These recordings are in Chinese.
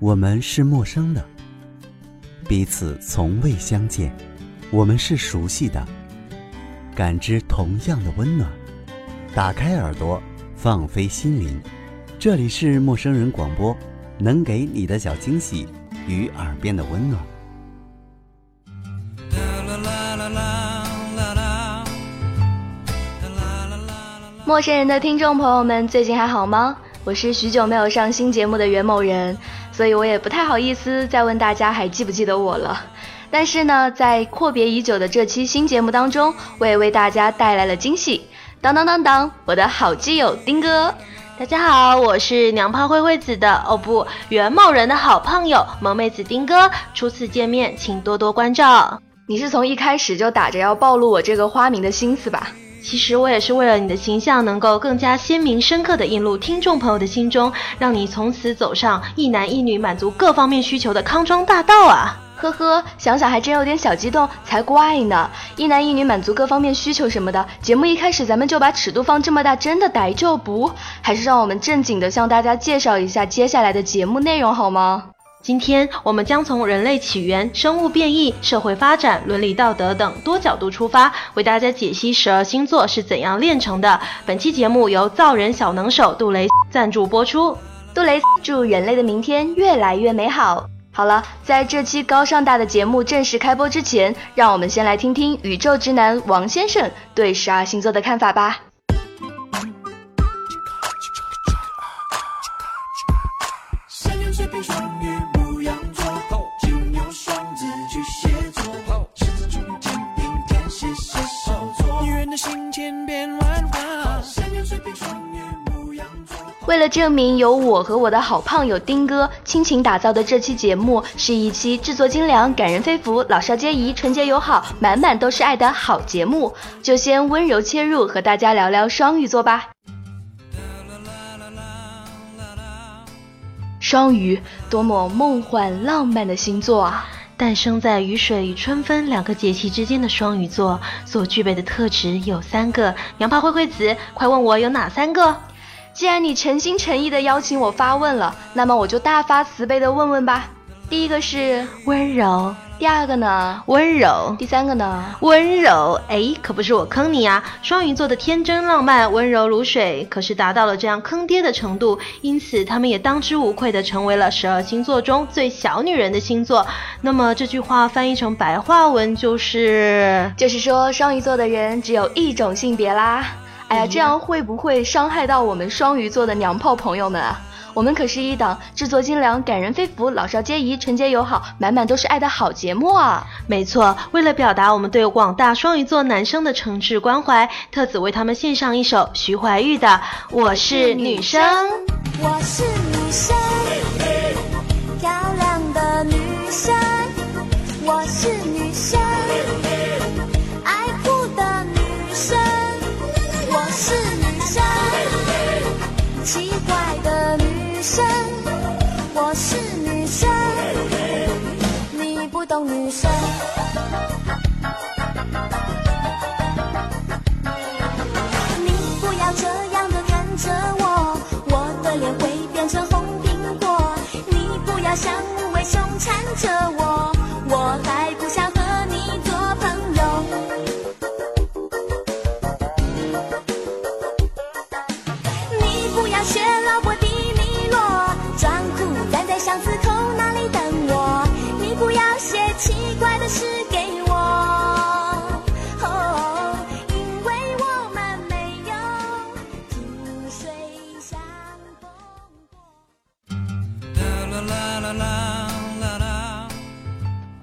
我们是陌生的，彼此从未相见；我们是熟悉的，感知同样的温暖。打开耳朵，放飞心灵，这里是陌生人广播，能给你的小惊喜与耳边的温暖。陌生人的听众朋友们，最近还好吗？我是许久没有上新节目的袁某人。所以我也不太好意思再问大家还记不记得我了，但是呢，在阔别已久的这期新节目当中，我也为大家带来了惊喜。当当当当，我的好基友丁哥，大家好，我是娘炮灰灰子的哦不，袁某人的好胖友萌妹子丁哥，初次见面，请多多关照。你是从一开始就打着要暴露我这个花名的心思吧？其实我也是为了你的形象能够更加鲜明、深刻的印入听众朋友的心中，让你从此走上一男一女满足各方面需求的康庄大道啊！呵呵，想想还真有点小激动，才怪呢！一男一女满足各方面需求什么的，节目一开始咱们就把尺度放这么大，真的逮住不？还是让我们正经的向大家介绍一下接下来的节目内容好吗？今天我们将从人类起源、生物变异、社会发展、伦理道德等多角度出发，为大家解析十二星座是怎样炼成的。本期节目由造人小能手杜蕾赞助播出。杜蕾祝人类的明天越来越美好。好了，在这期高尚大的节目正式开播之前，让我们先来听听宇宙直男王先生对十二星座的看法吧。为了证明由我和我的好胖友丁哥倾情打造的这期节目是一期制作精良、感人肺腑、老少皆宜、纯洁友好、满满都是爱的好节目，就先温柔切入，和大家聊聊双鱼座吧。双鱼，多么梦幻浪漫的星座啊！诞生在雨水与春分两个节气之间的双鱼座，所具备的特质有三个。娘炮灰灰子，快问我有哪三个？既然你诚心诚意的邀请我发问了，那么我就大发慈悲的问问吧。第一个是温柔，第二个呢温柔，第三个呢温柔。哎，可不是我坑你啊！双鱼座的天真浪漫、温柔如水，可是达到了这样坑爹的程度，因此他们也当之无愧的成为了十二星座中最小女人的星座。那么这句话翻译成白话文就是，就是说双鱼座的人只有一种性别啦。哎呀，这样会不会伤害到我们双鱼座的娘炮朋友们啊？我们可是一档制作精良、感人肺腑、老少皆宜、纯洁友好、满满都是爱的好节目啊！没错，为了表达我们对广大双鱼座男生的诚挚关怀，特此为他们献上一首徐怀钰的《我是女生》。我是女生，漂亮的女生，我是女像无尾熊缠着，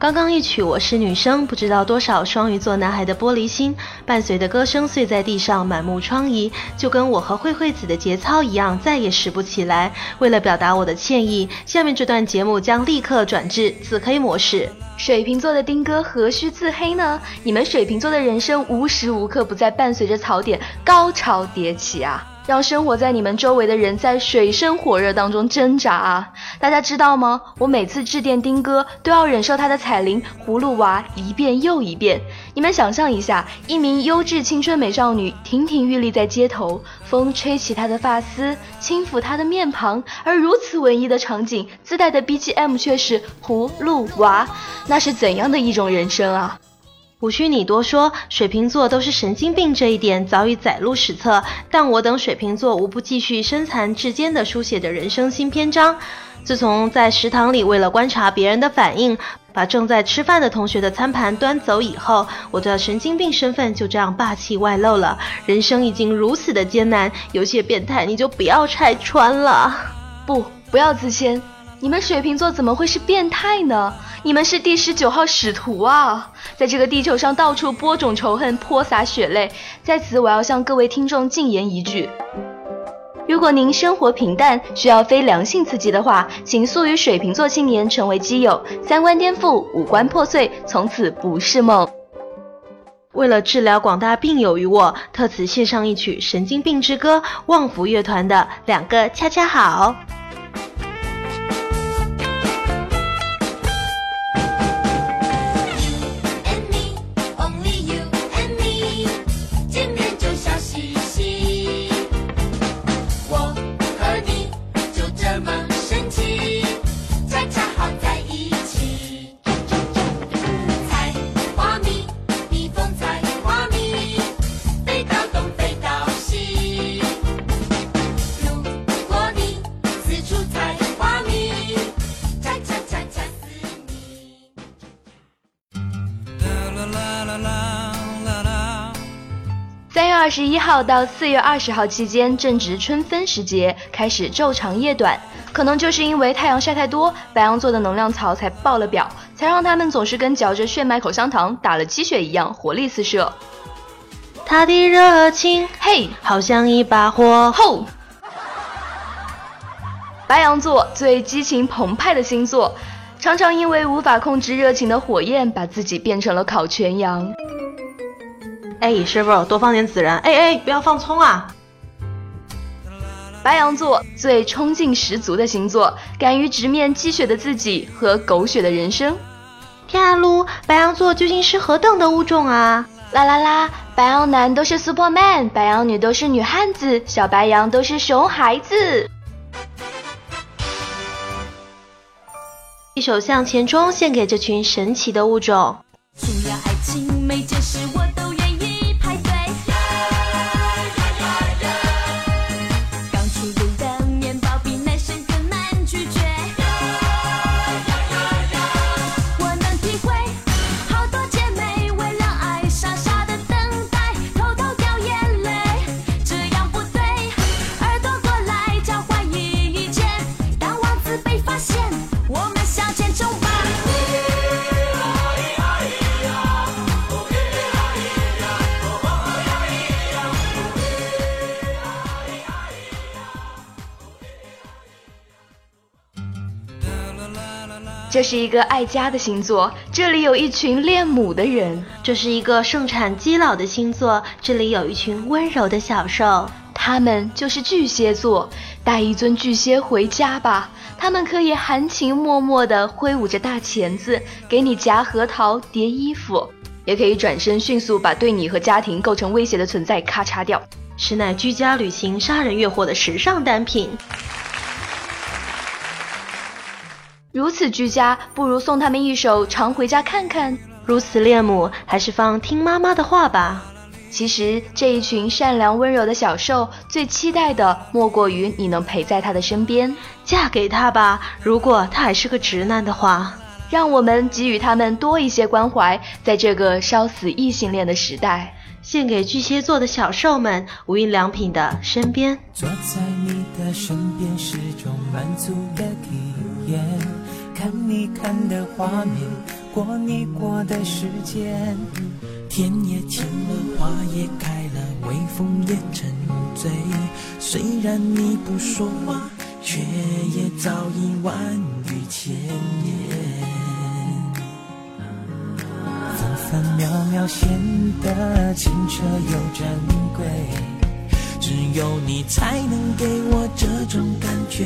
刚刚一曲《我是女生》，不知道多少双鱼座男孩的玻璃心，伴随的歌声碎在地上，满目疮痍，就跟我和慧慧子的节操一样，再也拾不起来。为了表达我的歉意，下面这段节目将立刻转至自黑模式。水瓶座的丁哥何须自黑呢？你们水瓶座的人生无时无刻不在伴随着槽点高潮迭起啊！让生活在你们周围的人在水深火热当中挣扎啊！大家知道吗？我每次致电丁哥都要忍受他的彩铃葫芦娃一遍又一遍。你们想象一下，一名优质青春美少女亭亭玉立在街头，风吹起她的发丝，轻抚她的面庞，而如此文艺的场景自带的 BGM 却是葫芦娃，那是怎样的一种人生啊！无需你多说，水瓶座都是神经病这一点早已载入史册。但我等水瓶座无不继续身残志坚地书写着人生新篇章。自从在食堂里为了观察别人的反应，把正在吃饭的同学的餐盘端走以后，我的神经病身份就这样霸气外露了。人生已经如此的艰难，有些变态你就不要拆穿了。不，不要自谦。你们水瓶座怎么会是变态呢？你们是第十九号使徒啊，在这个地球上到处播种仇恨，泼洒血泪。在此，我要向各位听众进言一句：如果您生活平淡，需要非良性刺激的话，请速与水瓶座青年成为基友。三观颠覆，五官破碎，从此不是梦。为了治疗广大病友于我，特此献上一曲《神经病之歌》，旺福乐团的《两个恰恰好》。二十一号到四月二十号期间正值春分时节，开始昼长夜短。可能就是因为太阳晒太多，白羊座的能量槽才爆了表，才让他们总是跟嚼着炫迈口香糖、打了鸡血一样活力四射。他的热情，嘿，好像一把火。吼！白羊座最激情澎湃的星座，常常因为无法控制热情的火焰，把自己变成了烤全羊。哎，师傅，多放点孜然。哎哎，不要放葱啊！白羊座最冲劲十足的星座，敢于直面鸡血的自己和狗血的人生。天啊噜，白羊座究竟是何等的物种啊？啦啦啦，白羊男都是 Superman，白羊女都是女汉子，小白羊都是熊孩子。一首《向前冲》献给这群神奇的物种。除了爱情，每件事这是一个爱家的星座，这里有一群恋母的人；这是一个盛产基佬的星座，这里有一群温柔的小兽。他们就是巨蟹座，带一尊巨蟹回家吧。他们可以含情脉脉地挥舞着大钳子，给你夹核桃、叠衣服，也可以转身迅速把对你和家庭构成威胁的存在咔嚓掉，实乃居家旅行杀人越货的时尚单品。如此居家，不如送他们一首《常回家看看》。如此恋母，还是放《听妈妈的话》吧。其实这一群善良温柔的小兽，最期待的莫过于你能陪在他的身边。嫁给他吧，如果他还是个直男的话。让我们给予他们多一些关怀，在这个烧死异性恋的时代，献给巨蟹座的小兽们，无印良品的身边。坐在你的身边是种满足的体眼。看你看的画面，过你过的时间，天也晴了，花也开了，微风也沉醉。虽然你不说话，却也早已万语千言。分分秒秒显得清澈又珍贵。只有你才能给我这种感觉。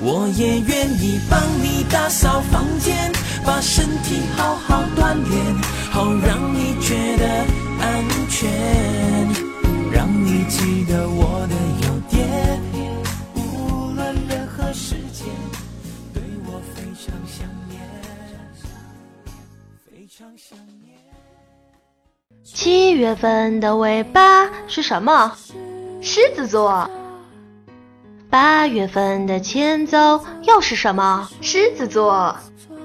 我也愿意帮你打扫房间，把身体好好锻炼，好让你觉得安全。让你记得我的优点，无论任何时间，对我非常想念，非常想念。七月份的尾巴是什么？狮子座，八月份的前奏又是什么？狮子座。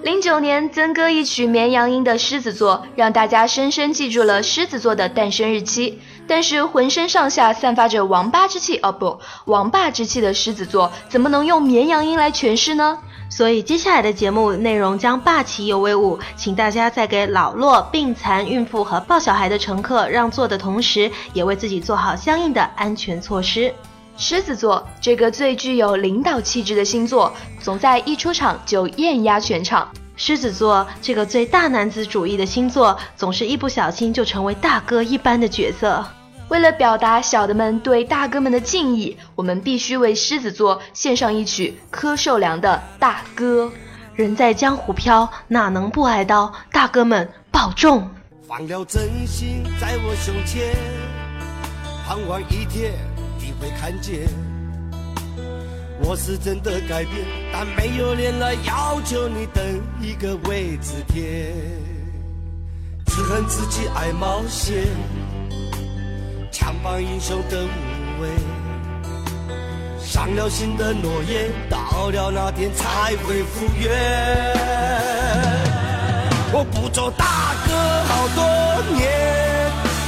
零九年，曾哥一曲《绵羊音》的狮子座，让大家深深记住了狮子座的诞生日期。但是，浑身上下散发着王八之气哦不，王霸之气的狮子座，怎么能用绵羊音来诠释呢？所以，接下来的节目内容将霸气又威武，请大家在给老弱、病残、孕妇和抱小孩的乘客让座的同时，也为自己做好相应的安全措施。狮子座这个最具有领导气质的星座，总在一出场就艳压全场。狮子座这个最大男子主义的星座，总是一不小心就成为大哥一般的角色。为了表达小的们对大哥们的敬意，我们必须为狮子座献上一曲柯受良的《大哥》。人在江湖飘，哪能不挨刀？大哥们保重！放了真心在我胸前，盼望一天会看见。我是真的改变，但没有脸来要求你等一个位置填。只恨自己爱冒险，强绑英雄的无畏，伤了心的诺言，到了那天才会复原。我不做大哥好多年，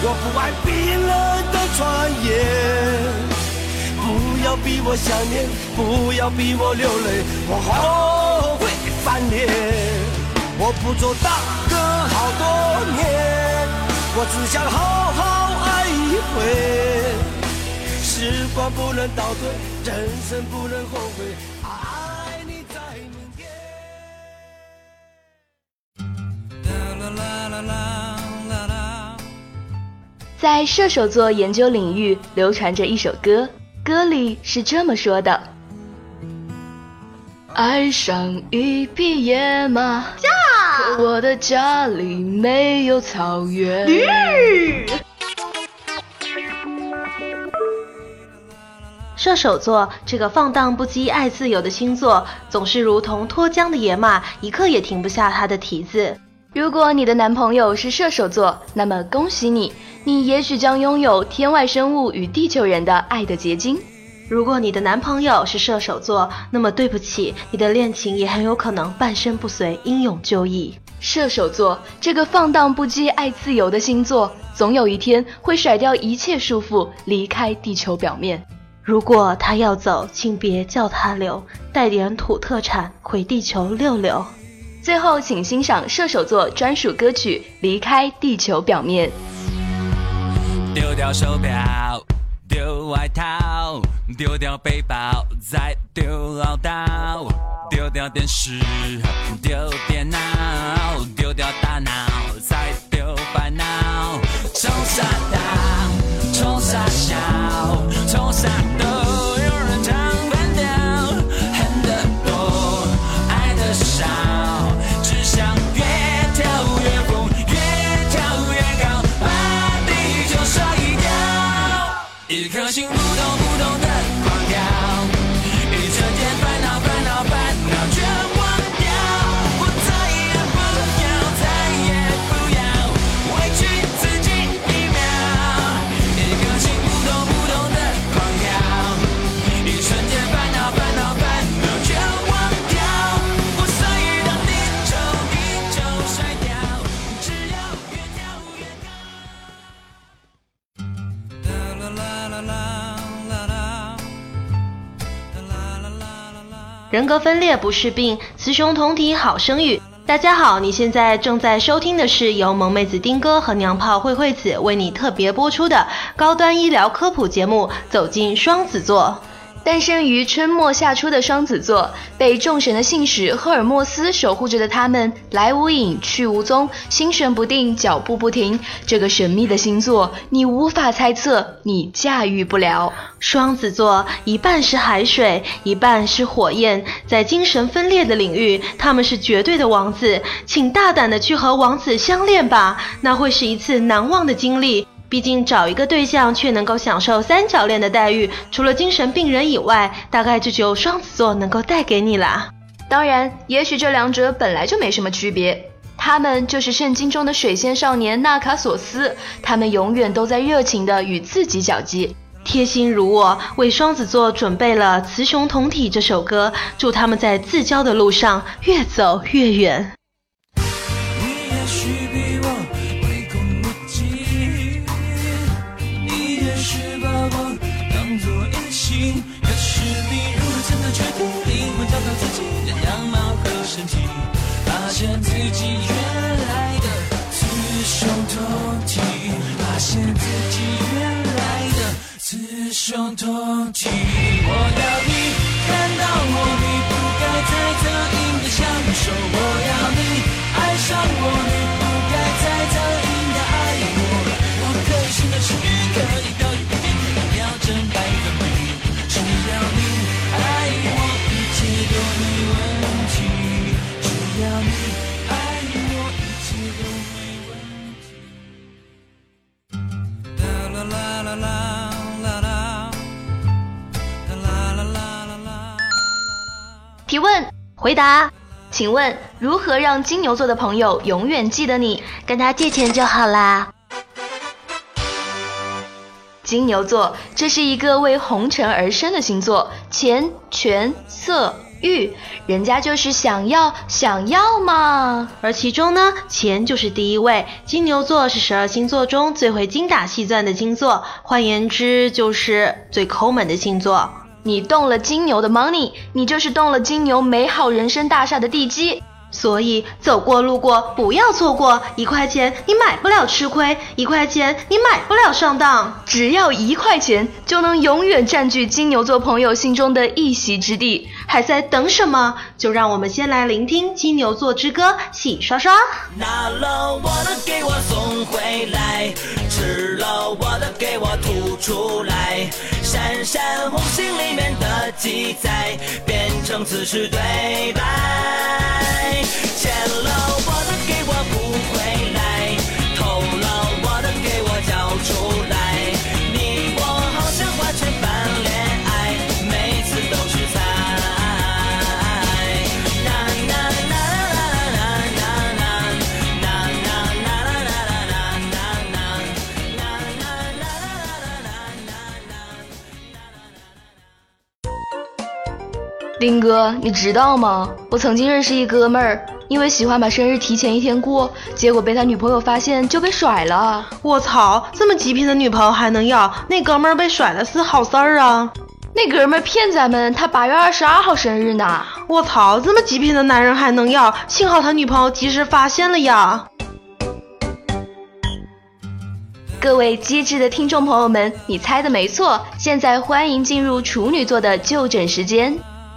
我不爱冰冷的传言。不要逼我想念，不要逼我流泪，我后悔翻脸。我不做大哥好多年，我只想好好爱一回。时光不能倒退，人生不能后悔，爱你在明天。啦啦啦啦啦啦。在射手座研究领域流传着一首歌，歌里是这么说的：爱上一匹野马，可我的家里没有草原。射手座这个放荡不羁、爱自由的星座，总是如同脱缰的野马，一刻也停不下它的蹄子。如果你的男朋友是射手座，那么恭喜你，你也许将拥有天外生物与地球人的爱的结晶。如果你的男朋友是射手座，那么对不起，你的恋情也很有可能半身不遂、英勇就义。射手座这个放荡不羁、爱自由的星座，总有一天会甩掉一切束缚，离开地球表面。如果他要走，请别叫他留，带点土特产回地球溜溜。最后，请欣赏射手座专属歌曲《离开地球表面》。丢掉手表，丢外套，丢掉背包，再丢唠叨，丢掉电视，丢电脑，丢掉大脑，再丢烦恼。冲啥大，冲啥小，冲啥人格分裂不是病，雌雄同体好生育。大家好，你现在正在收听的是由萌妹子丁哥和娘炮慧慧子为你特别播出的高端医疗科普节目《走进双子座》。诞生于春末夏初的双子座，被众神的信使赫尔墨斯守护着的他们，来无影去无踪，心神不定，脚步不停。这个神秘的星座，你无法猜测，你驾驭不了。双子座一半是海水，一半是火焰，在精神分裂的领域，他们是绝对的王子。请大胆的去和王子相恋吧，那会是一次难忘的经历。毕竟找一个对象却能够享受三角恋的待遇，除了精神病人以外，大概就只有双子座能够带给你啦。当然，也许这两者本来就没什么区别。他们就是圣经中的水仙少年纳卡索斯，他们永远都在热情的与自己交际。贴心如我，为双子座准备了《雌雄同体》这首歌，祝他们在自交的路上越走越远。身体发现自己原来的雌雄同体，发现自己原来的雌雄同体，我要你。提问，回答，请问如何让金牛座的朋友永远记得你？跟他借钱就好啦。金牛座，这是一个为红尘而生的星座，钱、权、色、欲，人家就是想要，想要嘛。而其中呢，钱就是第一位。金牛座是十二星座中最会精打细算的星座，换言之，就是最抠门的星座。你动了金牛的 money，你就是动了金牛美好人生大厦的地基。所以走过路过不要错过，一块钱你买不了吃亏，一块钱你买不了上当，只要一块钱就能永远占据金牛座朋友心中的一席之地。还在等什么？就让我们先来聆听金牛座之歌，洗刷刷。拿了我的给我送回来，吃了我的给我吐出来，闪闪红星里面的记载变成此时对白。欠了我的给我补回来，林哥，你知道吗？我曾经认识一哥们儿。因为喜欢把生日提前一天过，结果被他女朋友发现就被甩了。我操，这么极品的女朋友还能要？那哥们儿被甩了是好事儿啊？那哥们儿骗咱们，他八月二十二号生日呢。我操，这么极品的男人还能要？幸好他女朋友及时发现了呀。各位机智的听众朋友们，你猜的没错，现在欢迎进入处女座的就诊时间。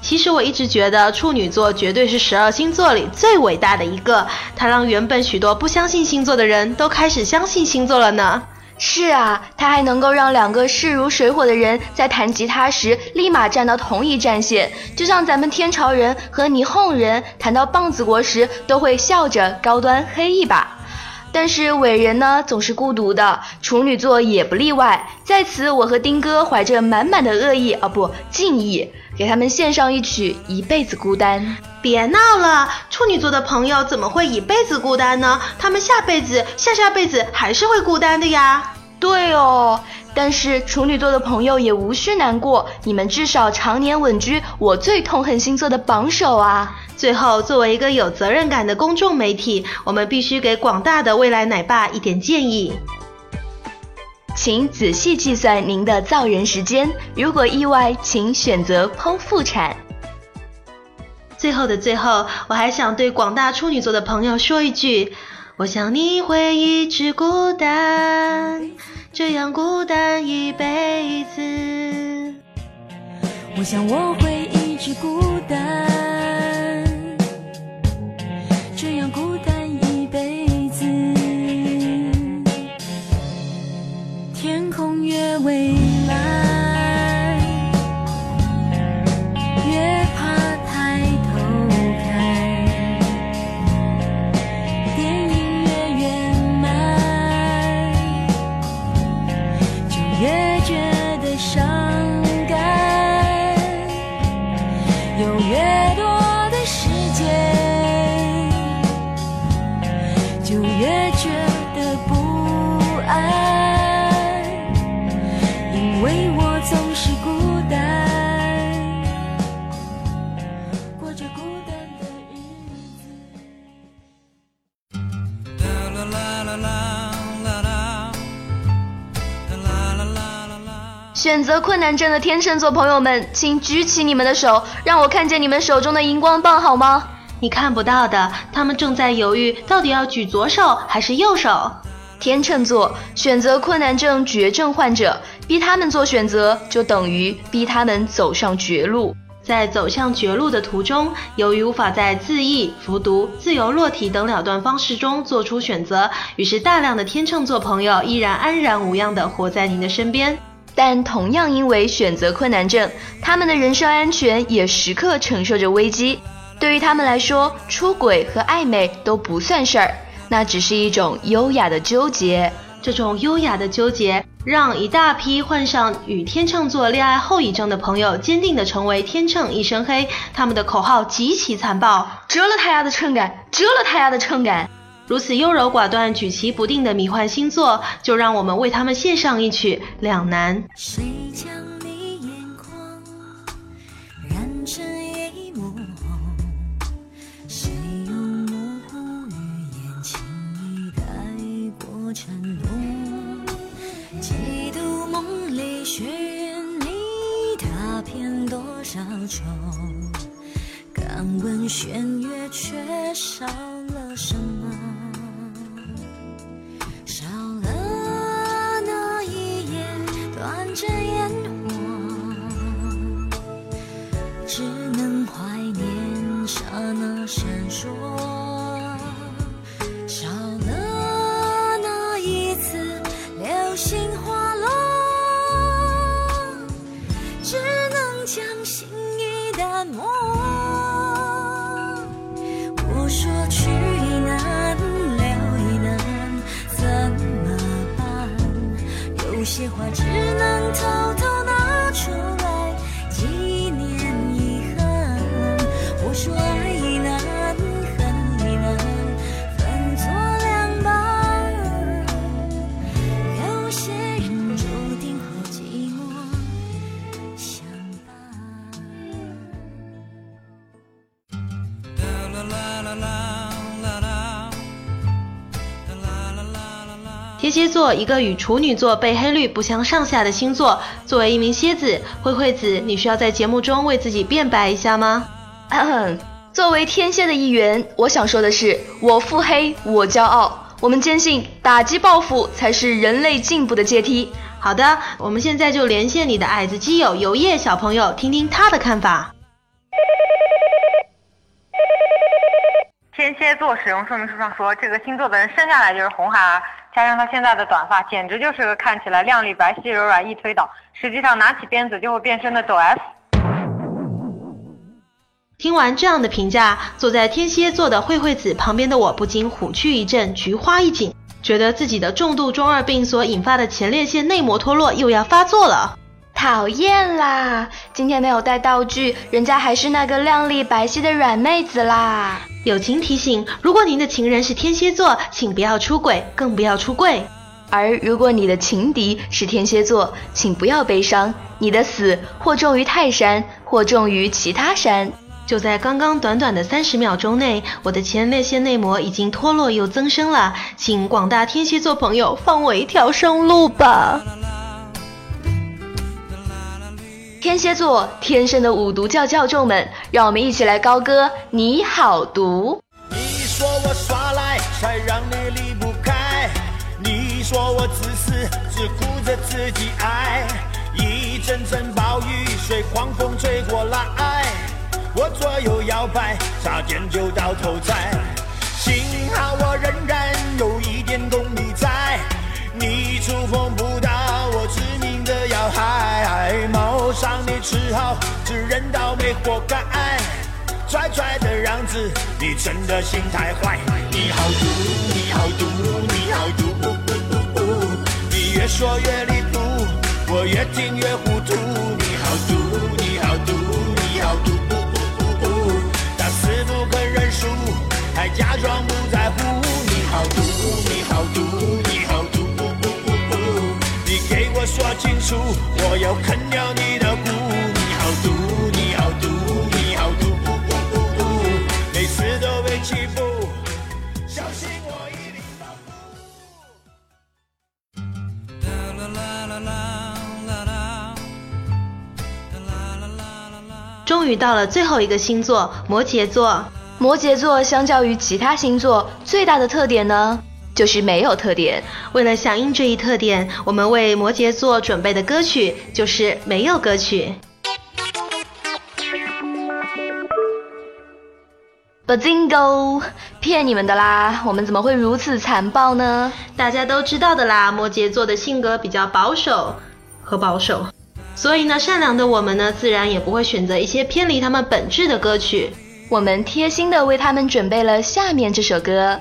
其实我一直觉得处女座绝对是十二星座里最伟大的一个，它让原本许多不相信星座的人都开始相信星座了呢。是啊，它还能够让两个势如水火的人在弹吉他时立马站到同一战线，就像咱们天朝人和霓虹人谈到棒子国时都会笑着高端黑一把。但是伟人呢总是孤独的，处女座也不例外。在此，我和丁哥怀着满满的恶意啊不敬意。给他们献上一曲《一辈子孤单》。别闹了，处女座的朋友怎么会一辈子孤单呢？他们下辈子、下下辈子还是会孤单的呀。对哦，但是处女座的朋友也无需难过，你们至少常年稳居我最痛恨星座的榜首啊。最后，作为一个有责任感的公众媒体，我们必须给广大的未来奶爸一点建议。请仔细计算您的造人时间，如果意外，请选择剖腹产。最后的最后，我还想对广大处女座的朋友说一句：我想你会一直孤单，这样孤单一辈子。我想我会一直孤单，选择困难症的天秤座朋友们，请举起你们的手，让我看见你们手中的荧光棒好吗？你看不到的，他们正在犹豫，到底要举左手还是右手。天秤座选择困难症绝症患者，逼他们做选择，就等于逼他们走上绝路。在走向绝路的途中，由于无法在自缢、服毒、自由落体等了断方式中做出选择，于是大量的天秤座朋友依然安然无恙地活在您的身边。但同样因为选择困难症，他们的人身安全也时刻承受着危机。对于他们来说，出轨和暧昧都不算事儿，那只是一种优雅的纠结。这种优雅的纠结，让一大批患上与天秤座恋爱后遗症的朋友坚定地成为天秤一身黑。他们的口号极其残暴，折了他丫的秤杆，折了他丫的秤杆！如此优柔寡断、举棋不定的迷幻星座，就让我们为他们献上一曲《两难》。谁将座，一个与处女座被黑率不相上下的星座。作为一名蝎子，灰惠子，你需要在节目中为自己辩白一下吗？咳作为天蝎的一员，我想说的是，我腹黑，我骄傲。我们坚信，打击报复才是人类进步的阶梯。好的，我们现在就连线你的矮子基友游叶小朋友，听听他的看法。天蝎座使用说明书上说，这个星座的人生下来就是红孩儿，加上她现在的短发，简直就是个看起来靓丽、白皙、柔软、易推倒，实际上拿起鞭子就会变身的抖 S。听完这样的评价，坐在天蝎座的慧慧子旁边的我不禁虎躯一震，菊花一紧，觉得自己的重度中二病所引发的前列腺内膜脱落又要发作了。讨厌啦！今天没有带道具，人家还是那个靓丽白皙的软妹子啦。友情提醒：如果您的情人是天蝎座，请不要出轨，更不要出柜。而如果你的情敌是天蝎座，请不要悲伤，你的死或重于泰山，或重于其他山。就在刚刚短短的三十秒钟内，我的前列腺内膜已经脱落又增生了，请广大天蝎座朋友放我一条生路吧。天蝎座天生的五毒教教众们，让我们一起来高歌你好毒。你说我耍赖，才让你离不开。你说我自私，只顾着自己爱。一阵阵暴雨随狂风吹过来，我左右摇摆，差点就到头栽。幸好我仍然有一点功力在，你触碰不只好自认倒霉活该。拽拽的样子，你真的心太坏。你好毒，你好毒，你好毒，你越说越离谱，我越听越糊涂。你好毒，你好毒，你好毒，打死不肯认输，还假装不在乎。你好毒，你好说清楚，我要啃掉你的骨。你好毒，你好毒，你好毒，每次都被欺负，小心我一定报复。终于到了最后一个星座摩羯座，摩羯座相较于其他星座最大的特点呢，就是没有特点。为了响应这一特点，我们为摩羯座准备的歌曲就是没有歌曲。Bazingo，骗你们的啦！我们怎么会如此残暴呢？大家都知道的啦，摩羯座的性格比较保守和保守，所以呢，善良的我们呢，自然也不会选择一些偏离他们本质的歌曲。我们贴心的为他们准备了下面这首歌。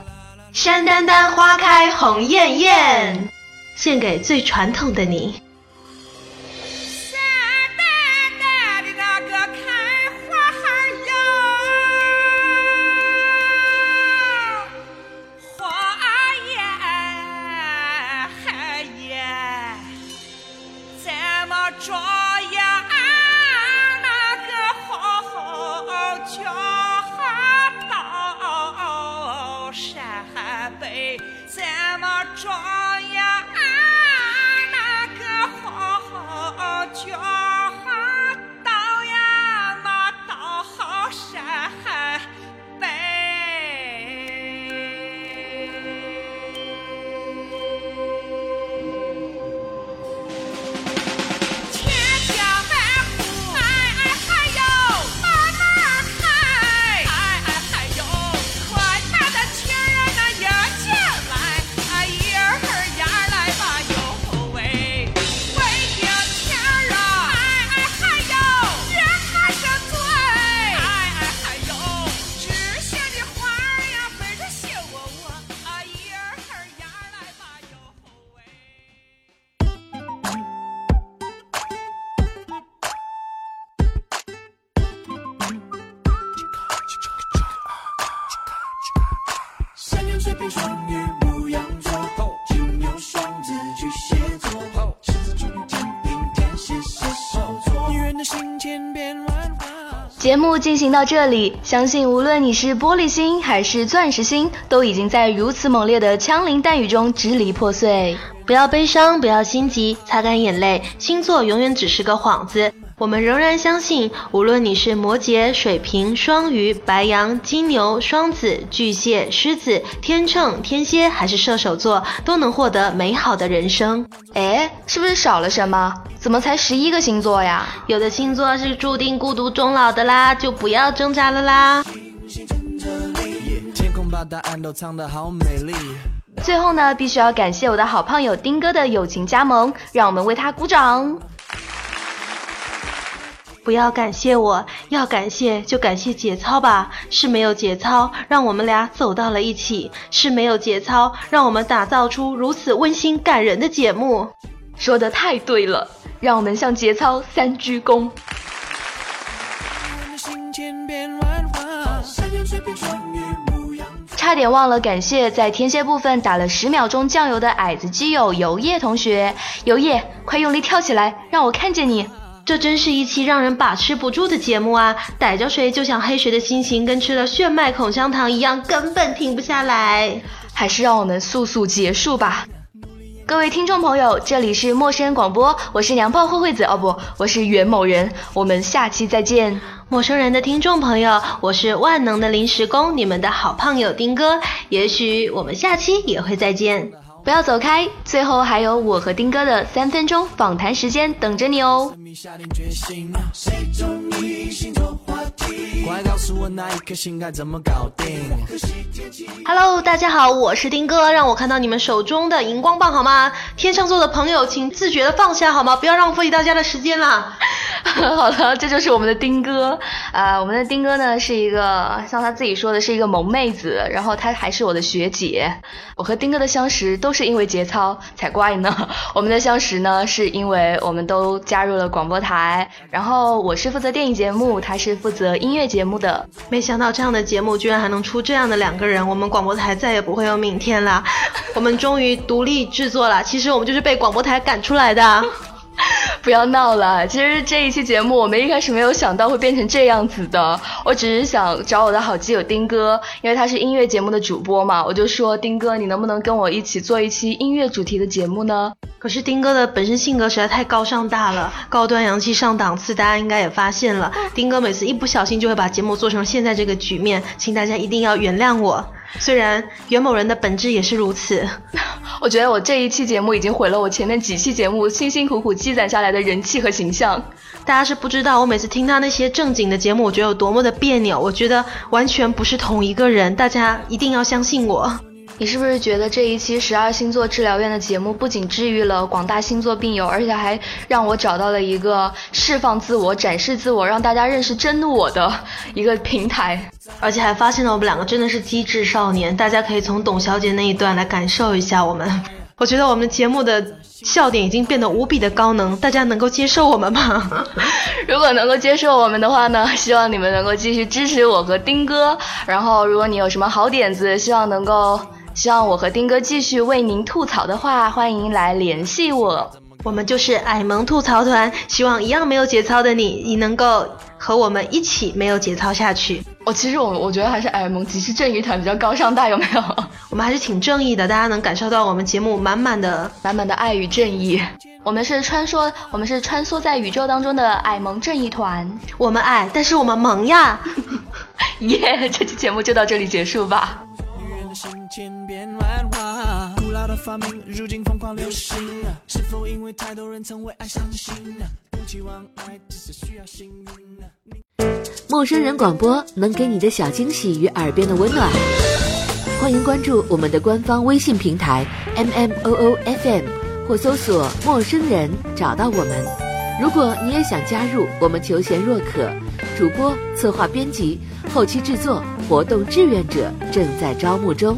山丹丹花开红艳艳，献给最传统的你。山丹丹的那个开花哟，花艳海艳，怎么着呀？那个好叫到怎么着山羊、水瓶、双鱼、牧羊座，金牛、双子、巨蟹座，狮子、处女、天平、天蝎、射手座。女人的心千变万化。节目进行到这里，相信无论你是玻璃心还是钻石心，都已经在如此猛烈的枪林弹雨中支离破碎。不要悲伤，不要心急，擦干眼泪。星座永远只是个幌子。我们仍然相信，无论你是摩羯、水瓶、双鱼、白羊、金牛、双子、巨蟹、狮子、天秤、天蝎，还是射手座，都能获得美好的人生。哎，是不是少了什么？怎么才十一个星座呀？有的星座是注定孤独终老的啦，就不要挣扎了啦。天空把答案都藏得好美丽。最后呢，必须要感谢我的好胖友丁哥的友情加盟，让我们为他鼓掌。不要感谢我，要感谢就感谢节操吧。是没有节操，让我们俩走到了一起；是没有节操，让我们打造出如此温馨感人的节目。说的太对了，让我们向节操三鞠躬。差点忘了感谢在天蝎部分打了十秒钟酱油的矮子基友游叶同学，游叶，快用力跳起来，让我看见你！这真是一期让人把持不住的节目啊！逮着谁就想黑谁的心情，跟吃了炫迈口香糖一样，根本停不下来。还是让我们速速结束吧。各位听众朋友，这里是陌生人广播，我是娘炮慧慧子，哦不，我是袁某人，我们下期再见。陌生人的听众朋友，我是万能的临时工，你们的好胖友丁哥，也许我们下期也会再见。不要走开，最后还有我和丁哥的三分钟访谈时间等着你哦。快告诉我那一颗心该怎么搞定？Hello，大家好，我是丁哥，让我看到你们手中的荧光棒好吗？天秤座的朋友，请自觉的放下好吗？不要浪费大家的时间啦。好了，这就是我们的丁哥啊！我们的丁哥呢是一个像他自己说的是一个萌妹子，然后他还是我的学姐。我和丁哥的相识都是因为节操，才怪呢！我们的相识呢是因为我们都加入了广播台，然后我是负责电影节目，他是负责音乐节目的。没想到这样的节目居然还能出这样的两个人，我们广播台再也不会有明天了。我们终于独立制作了，其实我们就是被广播台赶出来的。不要闹了！其实这一期节目我们一开始没有想到会变成这样子的。我只是想找我的好基友丁哥，因为他是音乐节目的主播嘛，我就说丁哥，你能不能跟我一起做一期音乐主题的节目呢？可是丁哥的本身性格实在太高尚大了，高端洋气上档次，大家应该也发现了。丁哥每次一不小心就会把节目做成现在这个局面，请大家一定要原谅我。虽然袁某人的本质也是如此，我觉得我这一期节目已经毁了我前面几期节目辛辛苦苦积攒下来的人气和形象。大家是不知道，我每次听他那些正经的节目，我觉得有多么的别扭。我觉得完全不是同一个人，大家一定要相信我。你是不是觉得这一期十二星座治疗院的节目不仅治愈了广大星座病友，而且还让我找到了一个释放自我、展示自我、让大家认识真我的一个平台，而且还发现了我们两个真的是机智少年。大家可以从董小姐那一段来感受一下我们。我觉得我们节目的笑点已经变得无比的高能，大家能够接受我们吗？如果能够接受我们的话呢，希望你们能够继续支持我和丁哥。然后，如果你有什么好点子，希望能够。希望我和丁哥继续为您吐槽的话，欢迎来联系我。我们就是矮萌吐槽团，希望一样没有节操的你，你能够和我们一起没有节操下去。我其实我我觉得还是矮萌即是正义团比较高尚大，有没有？我们还是挺正义的，大家能感受到我们节目满满的满满的爱与正义。我们是穿梭，我们是穿梭在宇宙当中的矮萌正义团。我们矮，但是我们萌呀！耶，这期节目就到这里结束吧。发明如今疯狂流行，是否因为太多人曾为爱伤心？不期望爱，只是需要幸运。陌生人广播能给你的小惊喜与耳边的温暖，欢迎关注我们的官方微信平台 M M O O F M 或搜索陌生人找到我们。如果你也想加入，我们求贤若渴，主播、策划、编辑、后期制作、活动志愿者正在招募中。